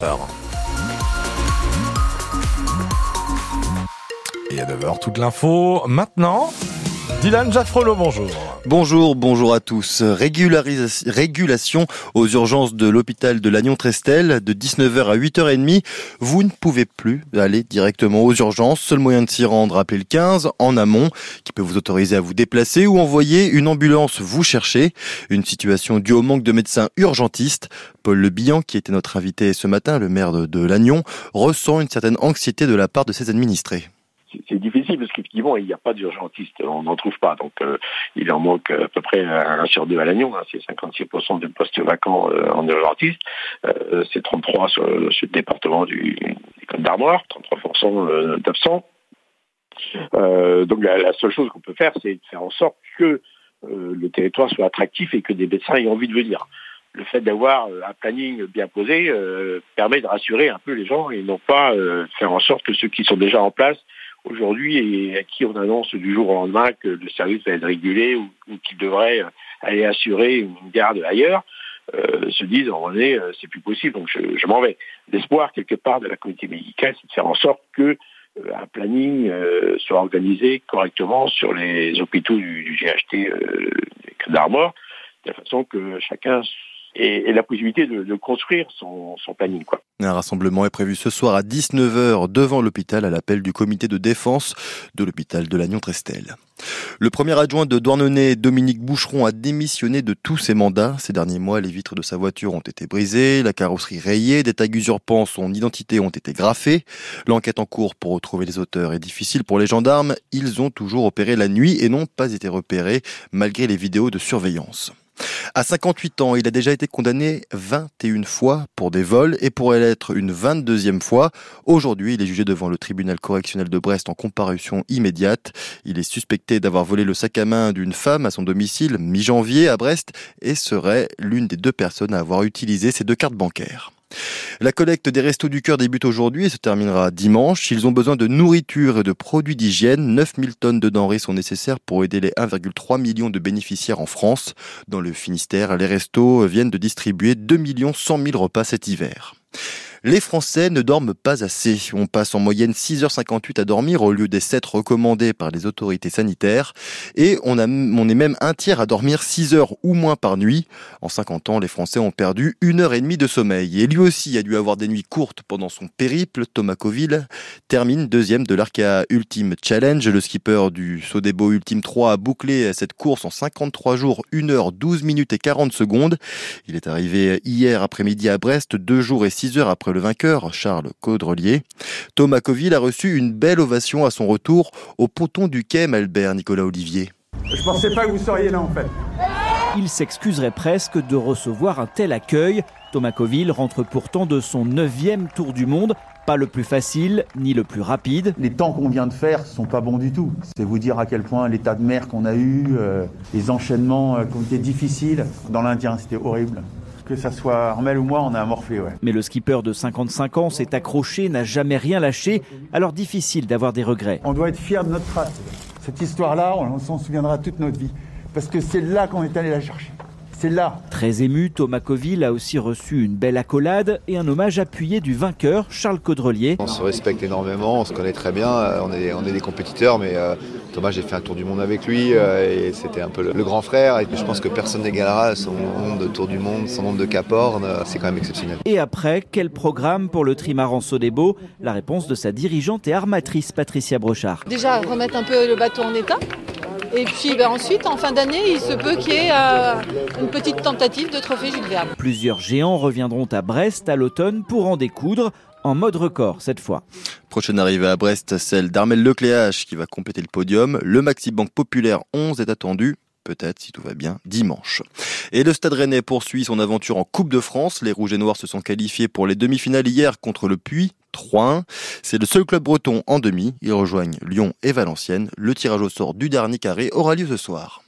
Et à 9h, toute l'info. Maintenant, Dylan Jaffrolo, bonjour. Bonjour, bonjour à tous. régulation aux urgences de l'hôpital de Lannion-Trestel de 19h à 8h30. Vous ne pouvez plus aller directement aux urgences. Seul moyen de s'y rendre, appelez le 15 en amont qui peut vous autoriser à vous déplacer ou envoyer une ambulance vous chercher. Une situation due au manque de médecins urgentistes. Paul Le Bihan, qui était notre invité ce matin, le maire de Lannion, ressent une certaine anxiété de la part de ses administrés c'est difficile parce qu'effectivement, il n'y a pas d'urgentiste, on n'en trouve pas. Donc, euh, il en manque à peu près un sur deux à Lannion, hein, c'est 56% de postes vacants euh, en urgentiste, euh, c'est 33 sur, le département du, des Côtes d'Armoire, 33% d'absents. donc, la, seule chose qu'on peut faire, c'est de faire en sorte que le territoire soit attractif et que des médecins aient envie de venir le fait d'avoir un planning bien posé permet de rassurer un peu les gens et non pas faire en sorte que ceux qui sont déjà en place aujourd'hui et à qui on annonce du jour au lendemain que le service va être régulé ou, qu'il devrait euh, aller assurer une garde ailleurs, euh, se disent en vrai euh, c'est plus possible, donc je, m'en vais. L'espoir quelque part de la communauté médicale, c'est de faire en sorte que un planning soit organisé correctement sur les hôpitaux du, GHT d'Armor, de façon que chacun et, la possibilité de, construire son, planning. Quoi. Un rassemblement est prévu ce soir à 19h devant l'hôpital à l'appel du comité de défense de l'hôpital de Lannion-Trestel. Le premier adjoint de Douarnenez, Dominique Boucheron, a démissionné de tous ses mandats. Ces derniers mois, les vitres de sa voiture ont été brisées, la carrosserie rayée, des tags usurpant son identité ont été graffés. L'enquête en cours pour retrouver les auteurs est difficile pour les gendarmes. Ils ont toujours opéré la nuit et n'ont pas été repérés malgré les vidéos de surveillance. À 58 ans, il a déjà été condamné 21 fois pour des vols et pourrait l'être une 22e fois. Aujourd'hui, il est jugé devant le tribunal correctionnel de Brest en comparution immédiate. Il est suspecté d'avoir volé le sac à main d'une femme à son domicile mi-janvier à Brest et serait l'une des deux personnes à avoir utilisé ces deux cartes bancaires. La collecte des Restos du Cœur débute aujourd'hui et se terminera dimanche. Ils ont besoin de nourriture et de produits d'hygiène. 9000 tonnes de denrées sont nécessaires pour aider les 1,3 million de bénéficiaires en France. Dans le Finistère, les restos viennent de distribuer 2 100 000 repas cet hiver. Les Français ne dorment pas assez. On passe en moyenne 6h58 à dormir au lieu des 7 recommandés par les autorités sanitaires. Et on, a, est même un tiers à dormir 6 heures ou moins par nuit. En 50 ans, les Français ont perdu une heure et demie de sommeil. Et lui aussi a dû avoir des nuits courtes pendant son périple. Thomas Coville termine deuxième de l'Arca Ultime Challenge. Le skipper du Sodebo Ultime 3 a bouclé cette course en 53 jours, 1 heure 12 minutes et 40 secondes. Il est arrivé hier après-midi à Brest, deux jours et 6 heures après le vainqueur, Charles Caudrelier. Thomas Coville a reçu une belle ovation à son retour au ponton du quai Malbert, Nicolas Olivier. Je pensais pas que vous seriez là en fait. Il s'excuserait presque de recevoir un tel accueil. Thomas Coville rentre pourtant de son neuvième tour du monde pas le plus facile ni le plus rapide. Les temps qu'on vient de faire sont pas bons du tout. C'est vous dire à quel point l'état de mer qu'on a eu, euh, les enchaînements euh, qui ont été difficiles. Dans l'Indien, c'était horrible que ça soit Armel ou moi, on a. Ouais. Mais le skipper de 55 ans s'est accroché, n'a jamais rien lâché, alors difficile d'avoir des regrets. On doit être fier de notre trace. Cette histoire-là, on s'en souviendra toute notre vie. Parce que c'est là qu'on est allé la chercher. C'est là. Très ému, Thomas Coville a aussi reçu une belle accolade et un hommage appuyé du vainqueur, Charles Caudrelier. On se respecte énormément, on se connaît très bien, euh, on est, on est des compétiteurs, mais euh, Thomas, j'ai fait un tour du monde avec lui euh, et c'était un peu le, grand frère. Et je pense que personne n'égalera son nombre de tours du monde, son nombre de capornes, c'est quand même exceptionnel. Et après, quel programme pour le trimaran Sodebo La réponse de sa dirigeante et armatrice Patricia Brochard. Déjà, remettre un peu le bateau en état et puis ben, ensuite, en fin d'année, il se peut qu'il y ait euh, une petite tentative de trophée Jules Verne. Plusieurs géants reviendront à Brest à l'automne pour en découdre en mode record cette fois. Prochaine arrivée à Brest, celle d'Armel Lecléache qui va compléter le podium. Le Maxi Banque Populaire 11 est attendu peut-être, si tout va bien, dimanche. Et le Stade Rennais poursuit son aventure en Coupe de France. Les Rouges et Noirs se sont qualifiés pour les demi-finales hier contre le Puy. 3-1. C'est le seul club breton en demi. Ils rejoignent Lyon et Valenciennes. Le tirage au sort du dernier carré aura lieu ce soir.